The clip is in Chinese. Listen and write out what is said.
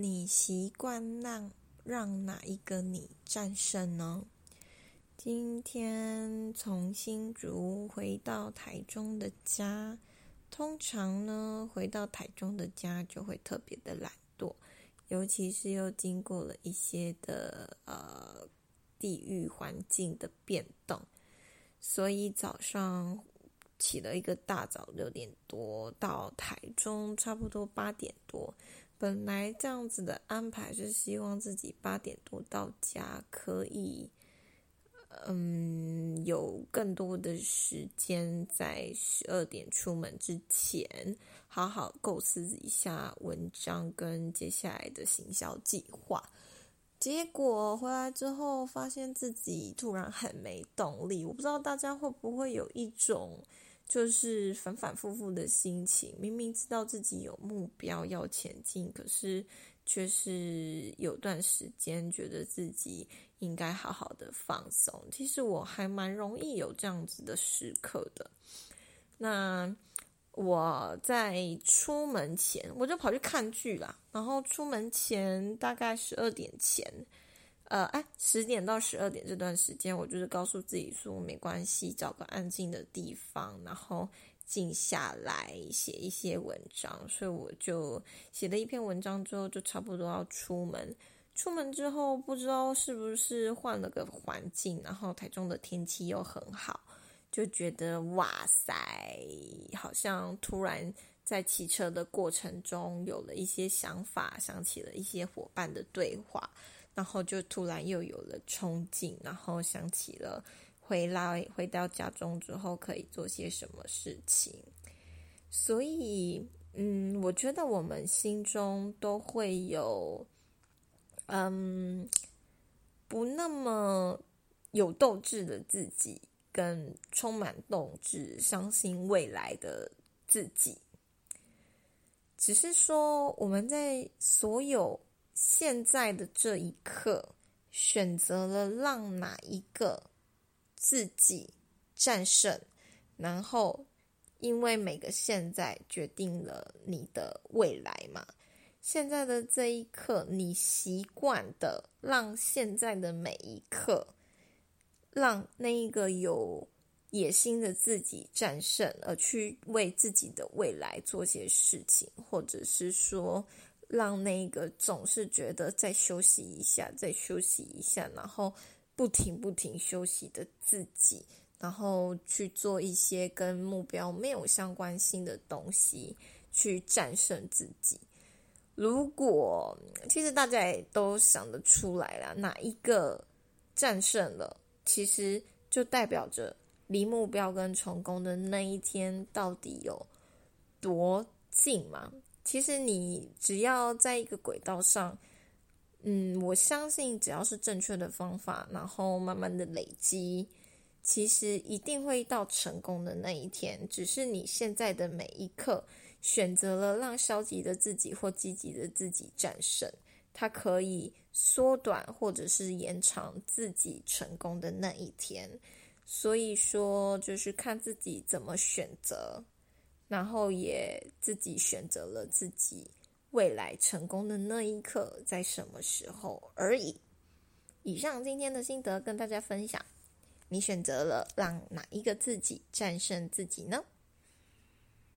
你习惯让让哪一个你战胜呢？今天从新竹回到台中的家，通常呢，回到台中的家就会特别的懒惰，尤其是又经过了一些的呃地域环境的变动，所以早上起了一个大早六点多到台中，差不多八点多。本来这样子的安排是希望自己八点多到家，可以，嗯，有更多的时间在十二点出门之前，好好构思一下文章跟接下来的行销计划。结果回来之后，发现自己突然很没动力。我不知道大家会不会有一种。就是反反复复的心情，明明知道自己有目标要前进，可是却是有段时间觉得自己应该好好的放松。其实我还蛮容易有这样子的时刻的。那我在出门前，我就跑去看剧啦，然后出门前大概十二点前。呃，哎，十点到十二点这段时间，我就是告诉自己说没关系，找个安静的地方，然后静下来写一些文章。所以我就写了一篇文章之后，就差不多要出门。出门之后，不知道是不是换了个环境，然后台中的天气又很好，就觉得哇塞，好像突然在骑车的过程中有了一些想法，想起了一些伙伴的对话。然后就突然又有了憧憬，然后想起了回来回到家中之后可以做些什么事情，所以嗯，我觉得我们心中都会有嗯不那么有斗志的自己，跟充满斗志、相信未来的自己，只是说我们在所有。现在的这一刻，选择了让哪一个自己战胜，然后因为每个现在决定了你的未来嘛。现在的这一刻，你习惯的让现在的每一刻，让那一个有野心的自己战胜，而去为自己的未来做些事情，或者是说。让那个总是觉得再休息一下，再休息一下，然后不停不停休息的自己，然后去做一些跟目标没有相关性的东西，去战胜自己。如果其实大家也都想得出来了，哪一个战胜了，其实就代表着离目标跟成功的那一天到底有多近嘛？其实你只要在一个轨道上，嗯，我相信只要是正确的方法，然后慢慢的累积，其实一定会到成功的那一天。只是你现在的每一刻选择了让消极的自己或积极的自己战胜，它可以缩短或者是延长自己成功的那一天。所以说，就是看自己怎么选择。然后也自己选择了自己未来成功的那一刻在什么时候而已。以上今天的心得跟大家分享，你选择了让哪一个自己战胜自己呢？